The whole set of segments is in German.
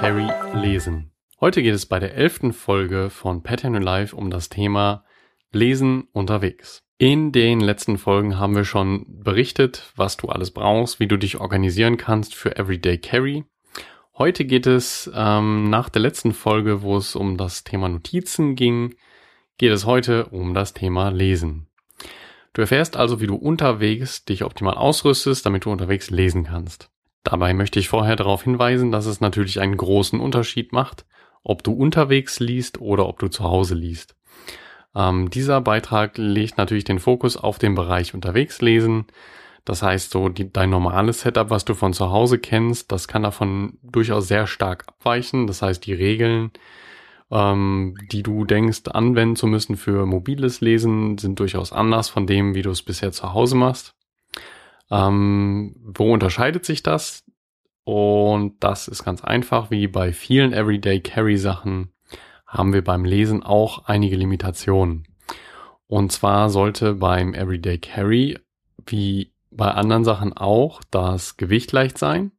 Carry lesen. Heute geht es bei der elften Folge von Pattern Life um das Thema Lesen unterwegs. In den letzten Folgen haben wir schon berichtet, was du alles brauchst, wie du dich organisieren kannst für Everyday Carry. Heute geht es ähm, nach der letzten Folge, wo es um das Thema Notizen ging, geht es heute um das Thema Lesen. Du erfährst also, wie du unterwegs dich optimal ausrüstest, damit du unterwegs lesen kannst. Dabei möchte ich vorher darauf hinweisen, dass es natürlich einen großen Unterschied macht, ob du unterwegs liest oder ob du zu Hause liest. Ähm, dieser Beitrag legt natürlich den Fokus auf den Bereich unterwegs lesen. Das heißt, so die, dein normales Setup, was du von zu Hause kennst, das kann davon durchaus sehr stark abweichen. Das heißt, die Regeln, ähm, die du denkst, anwenden zu müssen für mobiles Lesen, sind durchaus anders von dem, wie du es bisher zu Hause machst. Ähm, wo unterscheidet sich das? Und das ist ganz einfach, wie bei vielen Everyday Carry Sachen haben wir beim Lesen auch einige Limitationen. Und zwar sollte beim Everyday Carry, wie bei anderen Sachen auch, das Gewicht leicht sein.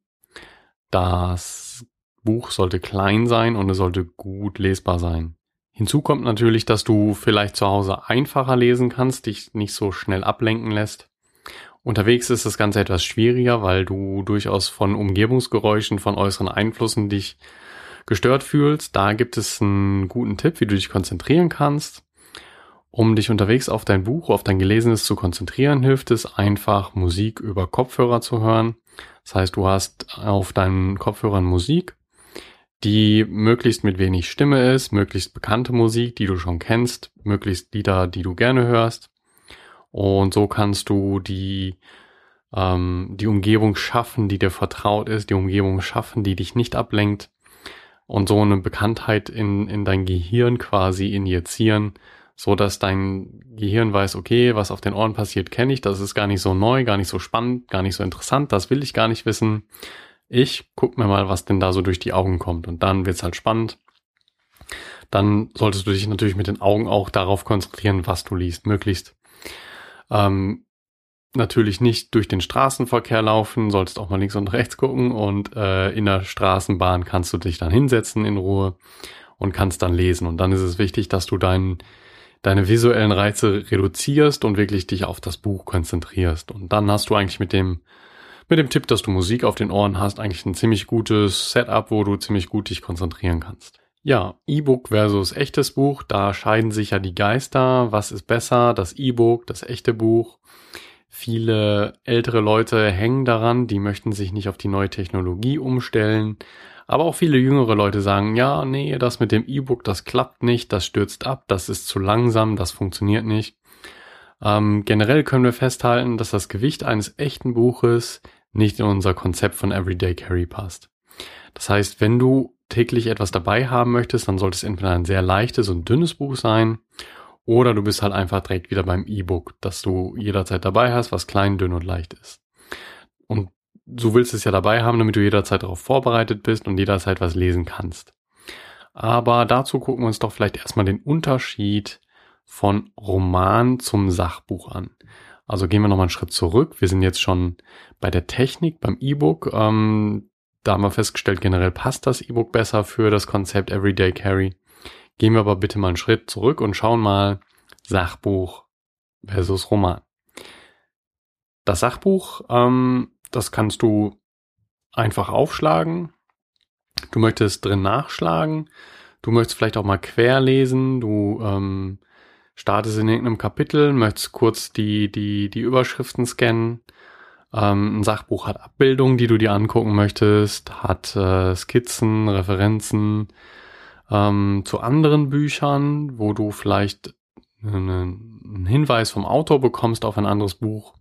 Das Buch sollte klein sein und es sollte gut lesbar sein. Hinzu kommt natürlich, dass du vielleicht zu Hause einfacher lesen kannst, dich nicht so schnell ablenken lässt. Unterwegs ist das Ganze etwas schwieriger, weil du durchaus von Umgebungsgeräuschen, von äußeren Einflüssen dich gestört fühlst. Da gibt es einen guten Tipp, wie du dich konzentrieren kannst. Um dich unterwegs auf dein Buch, auf dein Gelesenes zu konzentrieren, hilft es einfach, Musik über Kopfhörer zu hören. Das heißt, du hast auf deinen Kopfhörern Musik, die möglichst mit wenig Stimme ist, möglichst bekannte Musik, die du schon kennst, möglichst Lieder, die du gerne hörst. Und so kannst du die, ähm, die Umgebung schaffen, die dir vertraut ist, die Umgebung schaffen, die dich nicht ablenkt. Und so eine Bekanntheit in, in dein Gehirn quasi injizieren, so dass dein Gehirn weiß, okay, was auf den Ohren passiert, kenne ich, das ist gar nicht so neu, gar nicht so spannend, gar nicht so interessant, das will ich gar nicht wissen. Ich guck mir mal, was denn da so durch die Augen kommt. Und dann wird's halt spannend. Dann solltest du dich natürlich mit den Augen auch darauf konzentrieren, was du liest, möglichst ähm, natürlich nicht durch den Straßenverkehr laufen, solltest auch mal links und rechts gucken und äh, in der Straßenbahn kannst du dich dann hinsetzen in Ruhe und kannst dann lesen. Und dann ist es wichtig, dass du dein, deine visuellen Reize reduzierst und wirklich dich auf das Buch konzentrierst. Und dann hast du eigentlich mit dem, mit dem Tipp, dass du Musik auf den Ohren hast, eigentlich ein ziemlich gutes Setup, wo du ziemlich gut dich konzentrieren kannst. Ja, E-Book versus echtes Buch, da scheiden sich ja die Geister. Was ist besser, das E-Book, das echte Buch? Viele ältere Leute hängen daran, die möchten sich nicht auf die neue Technologie umstellen. Aber auch viele jüngere Leute sagen, ja, nee, das mit dem E-Book, das klappt nicht, das stürzt ab, das ist zu langsam, das funktioniert nicht. Ähm, generell können wir festhalten, dass das Gewicht eines echten Buches nicht in unser Konzept von Everyday Carry passt. Das heißt, wenn du täglich etwas dabei haben möchtest, dann sollte es entweder ein sehr leichtes und dünnes Buch sein oder du bist halt einfach direkt wieder beim E-Book, das du jederzeit dabei hast, was klein, dünn und leicht ist. Und du willst es ja dabei haben, damit du jederzeit darauf vorbereitet bist und jederzeit was lesen kannst. Aber dazu gucken wir uns doch vielleicht erstmal den Unterschied von Roman zum Sachbuch an. Also gehen wir nochmal einen Schritt zurück. Wir sind jetzt schon bei der Technik, beim E-Book. Ähm, da haben wir festgestellt, generell passt das E-Book besser für das Konzept Everyday Carry. Gehen wir aber bitte mal einen Schritt zurück und schauen mal Sachbuch versus Roman. Das Sachbuch, ähm, das kannst du einfach aufschlagen. Du möchtest drin nachschlagen. Du möchtest vielleicht auch mal quer lesen. Du ähm, startest in irgendeinem Kapitel, möchtest kurz die, die, die Überschriften scannen. Ähm, ein Sachbuch hat Abbildungen, die du dir angucken möchtest, hat äh, Skizzen, Referenzen ähm, zu anderen Büchern, wo du vielleicht einen Hinweis vom Autor bekommst auf ein anderes Buch,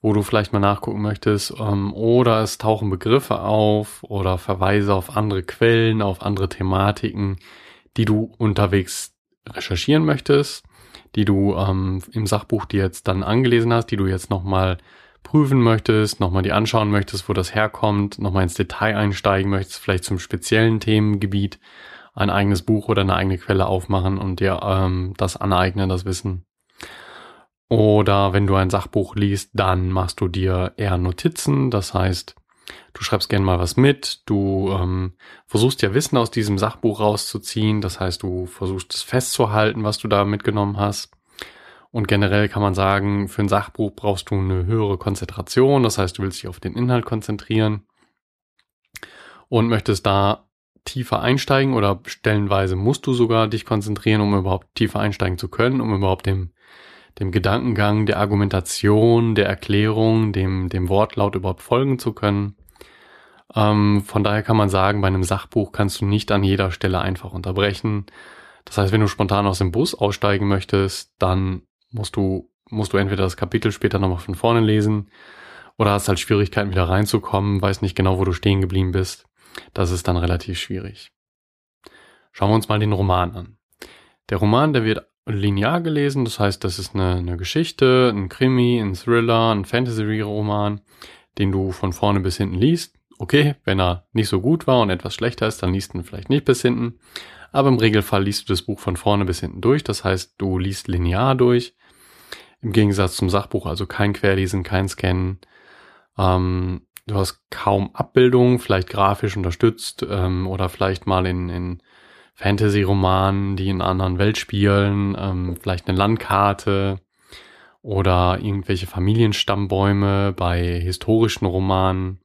wo du vielleicht mal nachgucken möchtest, ähm, oder es tauchen Begriffe auf oder Verweise auf andere Quellen, auf andere Thematiken, die du unterwegs recherchieren möchtest, die du ähm, im Sachbuch dir jetzt dann angelesen hast, die du jetzt nochmal prüfen möchtest, nochmal die anschauen möchtest, wo das herkommt, nochmal ins Detail einsteigen möchtest, vielleicht zum speziellen Themengebiet ein eigenes Buch oder eine eigene Quelle aufmachen und dir ähm, das aneignen, das Wissen. Oder wenn du ein Sachbuch liest, dann machst du dir eher Notizen, das heißt, Du schreibst gerne mal was mit, du ähm, versuchst ja Wissen aus diesem Sachbuch rauszuziehen, das heißt, du versuchst es festzuhalten, was du da mitgenommen hast. Und generell kann man sagen, für ein Sachbuch brauchst du eine höhere Konzentration, das heißt, du willst dich auf den Inhalt konzentrieren und möchtest da tiefer einsteigen oder stellenweise musst du sogar dich konzentrieren, um überhaupt tiefer einsteigen zu können, um überhaupt dem, dem Gedankengang, der Argumentation, der Erklärung, dem, dem Wortlaut überhaupt folgen zu können. Ähm, von daher kann man sagen, bei einem Sachbuch kannst du nicht an jeder Stelle einfach unterbrechen. Das heißt, wenn du spontan aus dem Bus aussteigen möchtest, dann musst du, musst du entweder das Kapitel später nochmal von vorne lesen oder hast halt Schwierigkeiten wieder reinzukommen, weißt nicht genau, wo du stehen geblieben bist. Das ist dann relativ schwierig. Schauen wir uns mal den Roman an. Der Roman, der wird linear gelesen, das heißt, das ist eine, eine Geschichte, ein Krimi, ein Thriller, ein Fantasy-Roman, den du von vorne bis hinten liest okay, wenn er nicht so gut war und etwas schlechter ist, dann liest du ihn vielleicht nicht bis hinten. Aber im Regelfall liest du das Buch von vorne bis hinten durch. Das heißt, du liest linear durch. Im Gegensatz zum Sachbuch, also kein Querlesen, kein Scannen. Ähm, du hast kaum Abbildungen, vielleicht grafisch unterstützt ähm, oder vielleicht mal in, in Fantasy-Romanen, die in anderen Welt spielen, ähm, vielleicht eine Landkarte oder irgendwelche Familienstammbäume bei historischen Romanen.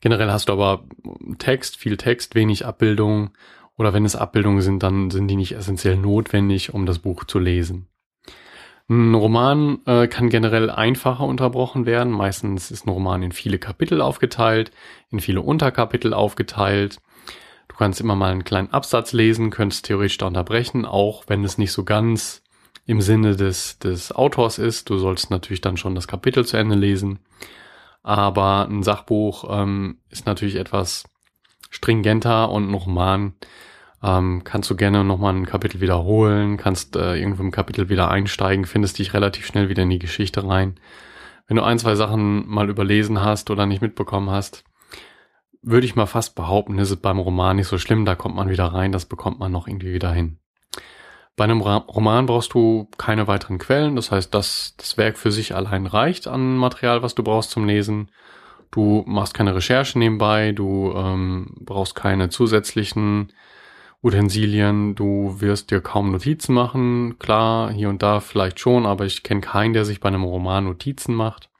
Generell hast du aber Text, viel Text, wenig Abbildung. Oder wenn es Abbildungen sind, dann sind die nicht essentiell notwendig, um das Buch zu lesen. Ein Roman äh, kann generell einfacher unterbrochen werden. Meistens ist ein Roman in viele Kapitel aufgeteilt, in viele Unterkapitel aufgeteilt. Du kannst immer mal einen kleinen Absatz lesen, könntest theoretisch da unterbrechen, auch wenn es nicht so ganz im Sinne des, des Autors ist. Du sollst natürlich dann schon das Kapitel zu Ende lesen. Aber ein Sachbuch ähm, ist natürlich etwas stringenter und ein Roman ähm, kannst du gerne nochmal ein Kapitel wiederholen, kannst äh, irgendwo im Kapitel wieder einsteigen, findest dich relativ schnell wieder in die Geschichte rein. Wenn du ein, zwei Sachen mal überlesen hast oder nicht mitbekommen hast, würde ich mal fast behaupten, ist es beim Roman nicht so schlimm, da kommt man wieder rein, das bekommt man noch irgendwie wieder hin. Bei einem Roman brauchst du keine weiteren Quellen, das heißt, dass das Werk für sich allein reicht an Material, was du brauchst zum Lesen. Du machst keine Recherche nebenbei, du ähm, brauchst keine zusätzlichen Utensilien, du wirst dir kaum Notizen machen. Klar, hier und da vielleicht schon, aber ich kenne keinen, der sich bei einem Roman Notizen macht.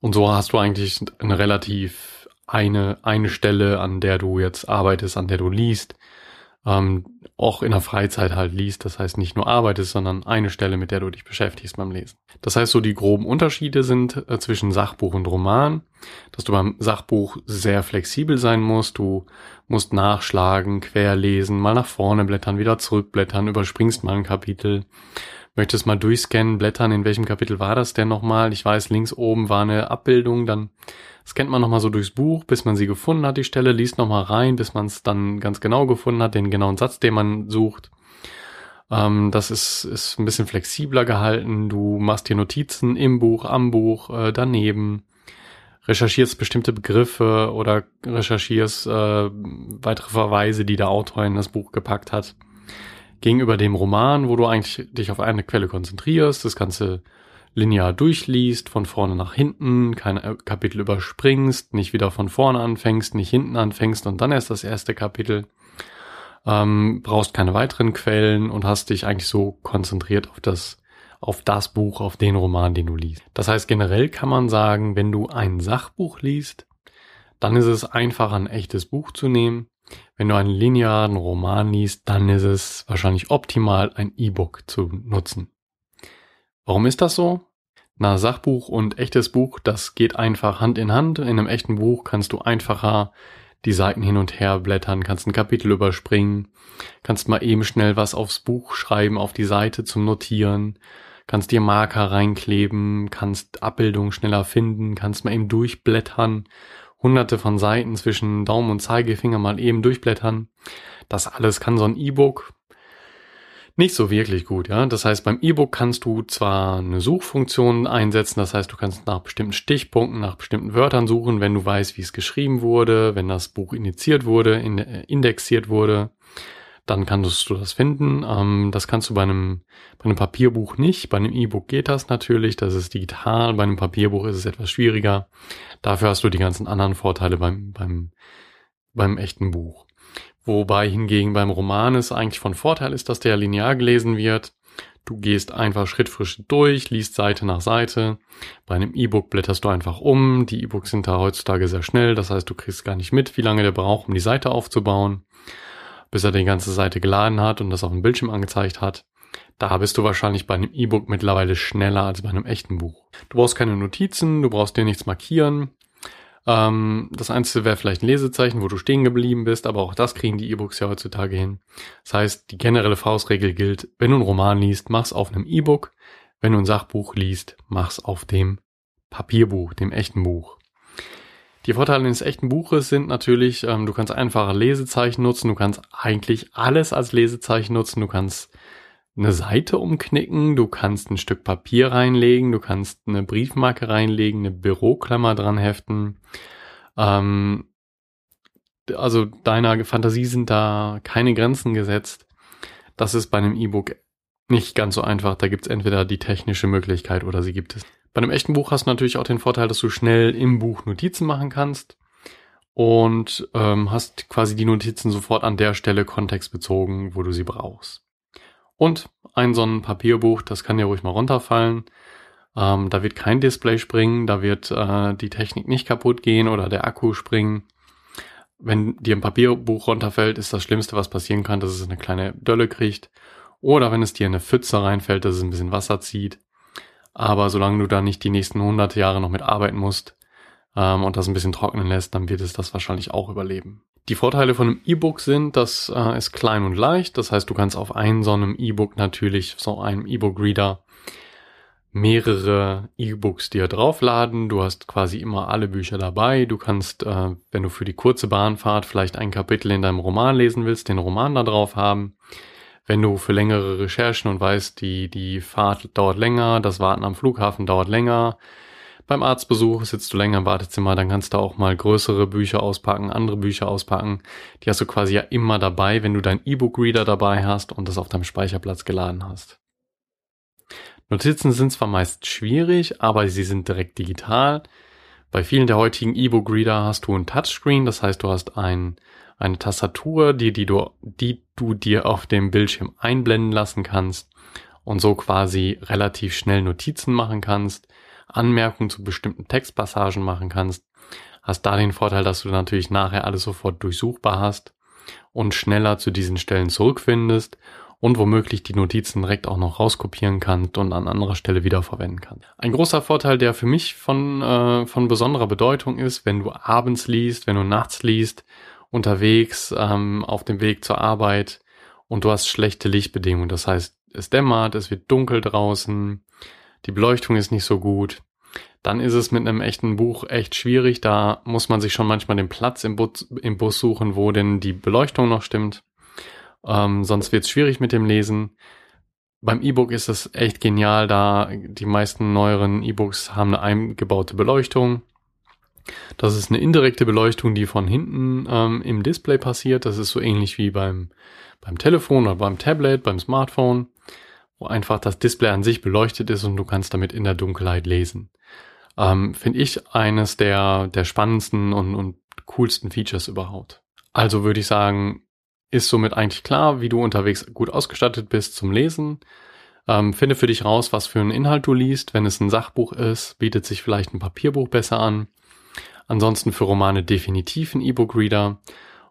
Und so hast du eigentlich eine relativ eine, eine Stelle, an der du jetzt arbeitest, an der du liest, ähm, auch in der Freizeit halt liest. Das heißt nicht nur arbeitest, sondern eine Stelle, mit der du dich beschäftigst beim Lesen. Das heißt, so die groben Unterschiede sind äh, zwischen Sachbuch und Roman, dass du beim Sachbuch sehr flexibel sein musst. Du musst nachschlagen, querlesen, mal nach vorne blättern, wieder zurückblättern, überspringst mal ein Kapitel. Möchtest mal durchscannen, blättern, in welchem Kapitel war das denn nochmal? Ich weiß, links oben war eine Abbildung, dann scannt man nochmal so durchs Buch, bis man sie gefunden hat, die Stelle, liest nochmal rein, bis man es dann ganz genau gefunden hat, den genauen Satz, den man sucht. Ähm, das ist, ist ein bisschen flexibler gehalten. Du machst dir Notizen im Buch, am Buch, äh, daneben, recherchierst bestimmte Begriffe oder recherchierst äh, weitere Verweise, die der Autor in das Buch gepackt hat. Gegenüber dem Roman, wo du eigentlich dich auf eine Quelle konzentrierst, das Ganze linear durchliest, von vorne nach hinten, kein äh, Kapitel überspringst, nicht wieder von vorne anfängst, nicht hinten anfängst und dann erst das erste Kapitel. Ähm, brauchst keine weiteren Quellen und hast dich eigentlich so konzentriert auf das, auf das Buch, auf den Roman, den du liest. Das heißt, generell kann man sagen, wenn du ein Sachbuch liest, dann ist es einfach ein echtes Buch zu nehmen. Wenn du einen linearen Roman liest, dann ist es wahrscheinlich optimal, ein E-Book zu nutzen. Warum ist das so? Na, Sachbuch und echtes Buch, das geht einfach Hand in Hand. In einem echten Buch kannst du einfacher die Seiten hin und her blättern, kannst ein Kapitel überspringen, kannst mal eben schnell was aufs Buch schreiben, auf die Seite zum Notieren, kannst dir Marker reinkleben, kannst Abbildungen schneller finden, kannst mal eben durchblättern, hunderte von Seiten zwischen Daumen und Zeigefinger mal eben durchblättern. Das alles kann so ein E-Book nicht so wirklich gut, ja. Das heißt, beim E-Book kannst du zwar eine Suchfunktion einsetzen, das heißt, du kannst nach bestimmten Stichpunkten, nach bestimmten Wörtern suchen, wenn du weißt, wie es geschrieben wurde, wenn das Buch initiiert wurde, äh, indexiert wurde. Dann kannst du das finden. Ähm, das kannst du bei einem, bei einem Papierbuch nicht. Bei einem E-Book geht das natürlich. Das ist digital. Bei einem Papierbuch ist es etwas schwieriger. Dafür hast du die ganzen anderen Vorteile beim, beim, beim echten Buch. Wobei hingegen beim Roman es eigentlich von Vorteil ist, dass der linear gelesen wird. Du gehst einfach Schritt für durch, liest Seite nach Seite. Bei einem E-Book blätterst du einfach um. Die E-Books sind da heutzutage sehr schnell. Das heißt, du kriegst gar nicht mit, wie lange der braucht, um die Seite aufzubauen bis er die ganze Seite geladen hat und das auf dem Bildschirm angezeigt hat. Da bist du wahrscheinlich bei einem E-Book mittlerweile schneller als bei einem echten Buch. Du brauchst keine Notizen, du brauchst dir nichts markieren. Ähm, das Einzige wäre vielleicht ein Lesezeichen, wo du stehen geblieben bist, aber auch das kriegen die E-Books ja heutzutage hin. Das heißt, die generelle Faustregel gilt, wenn du einen Roman liest, mach's auf einem E-Book. Wenn du ein Sachbuch liest, mach's auf dem Papierbuch, dem echten Buch. Die Vorteile eines echten Buches sind natürlich, ähm, du kannst einfache Lesezeichen nutzen, du kannst eigentlich alles als Lesezeichen nutzen, du kannst eine Seite umknicken, du kannst ein Stück Papier reinlegen, du kannst eine Briefmarke reinlegen, eine Büroklammer dran heften. Ähm, also deiner Fantasie sind da keine Grenzen gesetzt. Das ist bei einem E-Book nicht ganz so einfach. Da gibt es entweder die technische Möglichkeit oder sie gibt es bei einem echten Buch hast du natürlich auch den Vorteil, dass du schnell im Buch Notizen machen kannst und ähm, hast quasi die Notizen sofort an der Stelle kontextbezogen, wo du sie brauchst. Und ein so ein Papierbuch, das kann ja ruhig mal runterfallen. Ähm, da wird kein Display springen, da wird äh, die Technik nicht kaputt gehen oder der Akku springen. Wenn dir ein Papierbuch runterfällt, ist das Schlimmste, was passieren kann, dass es eine kleine Dölle kriegt. Oder wenn es dir in eine Pfütze reinfällt, dass es ein bisschen Wasser zieht. Aber solange du da nicht die nächsten 100 Jahre noch mit arbeiten musst ähm, und das ein bisschen trocknen lässt, dann wird es das wahrscheinlich auch überleben. Die Vorteile von einem E-Book sind, das äh, ist klein und leicht. Das heißt, du kannst auf einem so einem E-Book natürlich, so einem E-Book-Reader, mehrere E-Books dir draufladen. Du hast quasi immer alle Bücher dabei. Du kannst, äh, wenn du für die kurze Bahnfahrt vielleicht ein Kapitel in deinem Roman lesen willst, den Roman da drauf haben wenn du für längere Recherchen und weißt, die, die Fahrt dauert länger, das Warten am Flughafen dauert länger, beim Arztbesuch sitzt du länger im Wartezimmer, dann kannst du auch mal größere Bücher auspacken, andere Bücher auspacken. Die hast du quasi ja immer dabei, wenn du dein E-Book-Reader dabei hast und das auf deinem Speicherplatz geladen hast. Notizen sind zwar meist schwierig, aber sie sind direkt digital. Bei vielen der heutigen E-Book-Reader hast du ein Touchscreen, das heißt, du hast ein eine Tastatur, die, die, du, die du dir auf dem Bildschirm einblenden lassen kannst und so quasi relativ schnell Notizen machen kannst, Anmerkungen zu bestimmten Textpassagen machen kannst, hast da den Vorteil, dass du natürlich nachher alles sofort durchsuchbar hast und schneller zu diesen Stellen zurückfindest und womöglich die Notizen direkt auch noch rauskopieren kannst und an anderer Stelle wiederverwenden kannst. Ein großer Vorteil, der für mich von, äh, von besonderer Bedeutung ist, wenn du abends liest, wenn du nachts liest unterwegs, ähm, auf dem Weg zur Arbeit und du hast schlechte Lichtbedingungen. Das heißt, es dämmert, es wird dunkel draußen, die Beleuchtung ist nicht so gut. Dann ist es mit einem echten Buch echt schwierig. Da muss man sich schon manchmal den Platz im Bus, im Bus suchen, wo denn die Beleuchtung noch stimmt. Ähm, sonst wird es schwierig mit dem Lesen. Beim E-Book ist es echt genial, da die meisten neueren E-Books haben eine eingebaute Beleuchtung. Das ist eine indirekte Beleuchtung, die von hinten ähm, im Display passiert. Das ist so ähnlich wie beim, beim Telefon oder beim Tablet, beim Smartphone, wo einfach das Display an sich beleuchtet ist und du kannst damit in der Dunkelheit lesen. Ähm, Finde ich eines der, der spannendsten und, und coolsten Features überhaupt. Also würde ich sagen, ist somit eigentlich klar, wie du unterwegs gut ausgestattet bist zum Lesen. Ähm, finde für dich raus, was für einen Inhalt du liest. Wenn es ein Sachbuch ist, bietet sich vielleicht ein Papierbuch besser an. Ansonsten für Romane definitiv ein E-Book-Reader.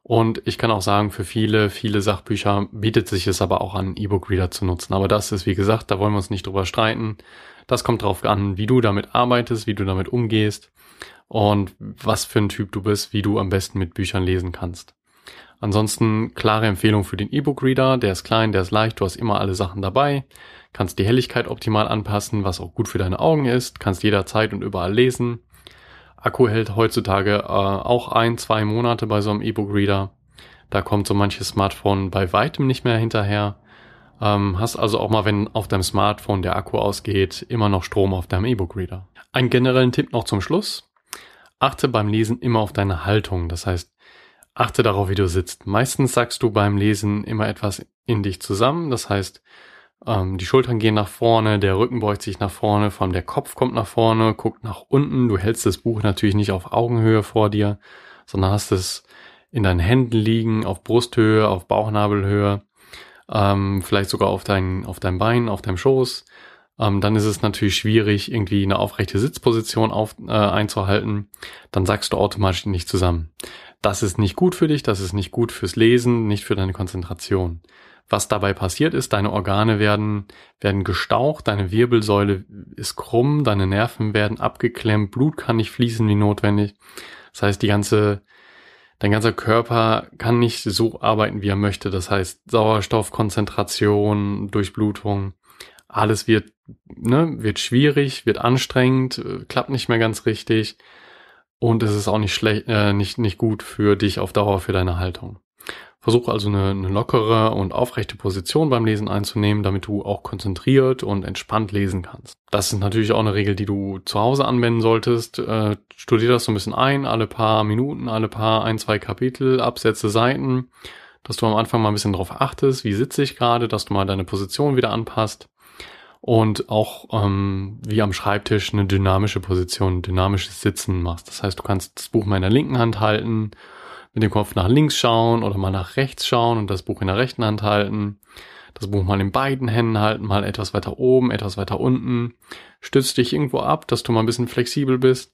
Und ich kann auch sagen, für viele, viele Sachbücher bietet sich es aber auch an, E-Book-Reader zu nutzen. Aber das ist, wie gesagt, da wollen wir uns nicht drüber streiten. Das kommt drauf an, wie du damit arbeitest, wie du damit umgehst und was für ein Typ du bist, wie du am besten mit Büchern lesen kannst. Ansonsten klare Empfehlung für den E-Book-Reader. Der ist klein, der ist leicht, du hast immer alle Sachen dabei, kannst die Helligkeit optimal anpassen, was auch gut für deine Augen ist, kannst jederzeit und überall lesen. Akku hält heutzutage äh, auch ein, zwei Monate bei so einem E-Book-Reader. Da kommt so manches Smartphone bei weitem nicht mehr hinterher. Ähm, hast also auch mal, wenn auf deinem Smartphone der Akku ausgeht, immer noch Strom auf deinem E-Book-Reader. Ein generellen Tipp noch zum Schluss. Achte beim Lesen immer auf deine Haltung. Das heißt, Achte darauf, wie du sitzt. Meistens sagst du beim Lesen immer etwas in dich zusammen. Das heißt, ähm, die Schultern gehen nach vorne, der Rücken beugt sich nach vorne, vor allem der Kopf kommt nach vorne, guckt nach unten. Du hältst das Buch natürlich nicht auf Augenhöhe vor dir, sondern hast es in deinen Händen liegen, auf Brusthöhe, auf Bauchnabelhöhe, ähm, vielleicht sogar auf dein, auf deinem Bein, auf deinem Schoß. Ähm, dann ist es natürlich schwierig, irgendwie eine aufrechte Sitzposition auf, äh, einzuhalten. Dann sagst du automatisch nicht zusammen. Das ist nicht gut für dich, das ist nicht gut fürs Lesen, nicht für deine Konzentration. Was dabei passiert ist, deine Organe werden, werden gestaucht, deine Wirbelsäule ist krumm, deine Nerven werden abgeklemmt, Blut kann nicht fließen wie notwendig. Das heißt, die ganze, dein ganzer Körper kann nicht so arbeiten, wie er möchte. Das heißt, Sauerstoffkonzentration, Durchblutung, alles wird, ne, wird schwierig, wird anstrengend, äh, klappt nicht mehr ganz richtig. Und es ist auch nicht schlecht, äh, nicht, nicht gut für dich auf Dauer, für deine Haltung. Versuche also eine, eine lockere und aufrechte Position beim Lesen einzunehmen, damit du auch konzentriert und entspannt lesen kannst. Das ist natürlich auch eine Regel, die du zu Hause anwenden solltest. Äh, studier das so ein bisschen ein, alle paar Minuten, alle paar ein, zwei Kapitel, Absätze, Seiten, dass du am Anfang mal ein bisschen drauf achtest, wie sitze ich gerade, dass du mal deine Position wieder anpasst und auch ähm, wie am Schreibtisch eine dynamische Position, dynamisches Sitzen machst. Das heißt, du kannst das Buch mal in der linken Hand halten, mit dem Kopf nach links schauen oder mal nach rechts schauen und das Buch in der rechten Hand halten. Das Buch mal in beiden Händen halten, mal etwas weiter oben, etwas weiter unten. Stützt dich irgendwo ab, dass du mal ein bisschen flexibel bist.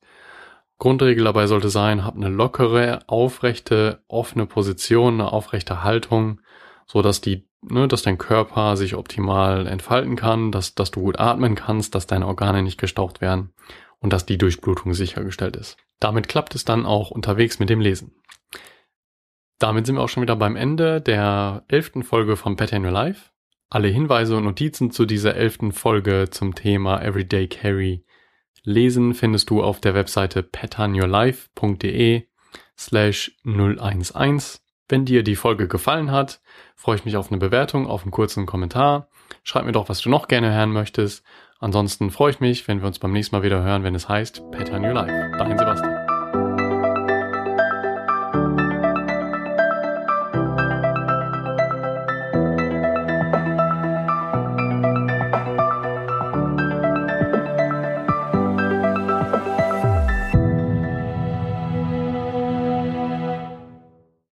Grundregel dabei sollte sein, hab eine lockere, aufrechte, offene Position, eine aufrechte Haltung, so dass die ne, dass dein Körper sich optimal entfalten kann, dass, dass du gut atmen kannst, dass deine Organe nicht gestaucht werden und dass die Durchblutung sichergestellt ist. Damit klappt es dann auch unterwegs mit dem Lesen. Damit sind wir auch schon wieder beim Ende der elften Folge von Better in Your Life. Alle Hinweise und Notizen zu dieser elften Folge zum Thema Everyday Carry lesen findest du auf der Webseite patternyourlife.de slash 011. Wenn dir die Folge gefallen hat, freue ich mich auf eine Bewertung, auf einen kurzen Kommentar. Schreib mir doch, was du noch gerne hören möchtest. Ansonsten freue ich mich, wenn wir uns beim nächsten Mal wieder hören, wenn es heißt Pattern Your Life. Dein Sebastian.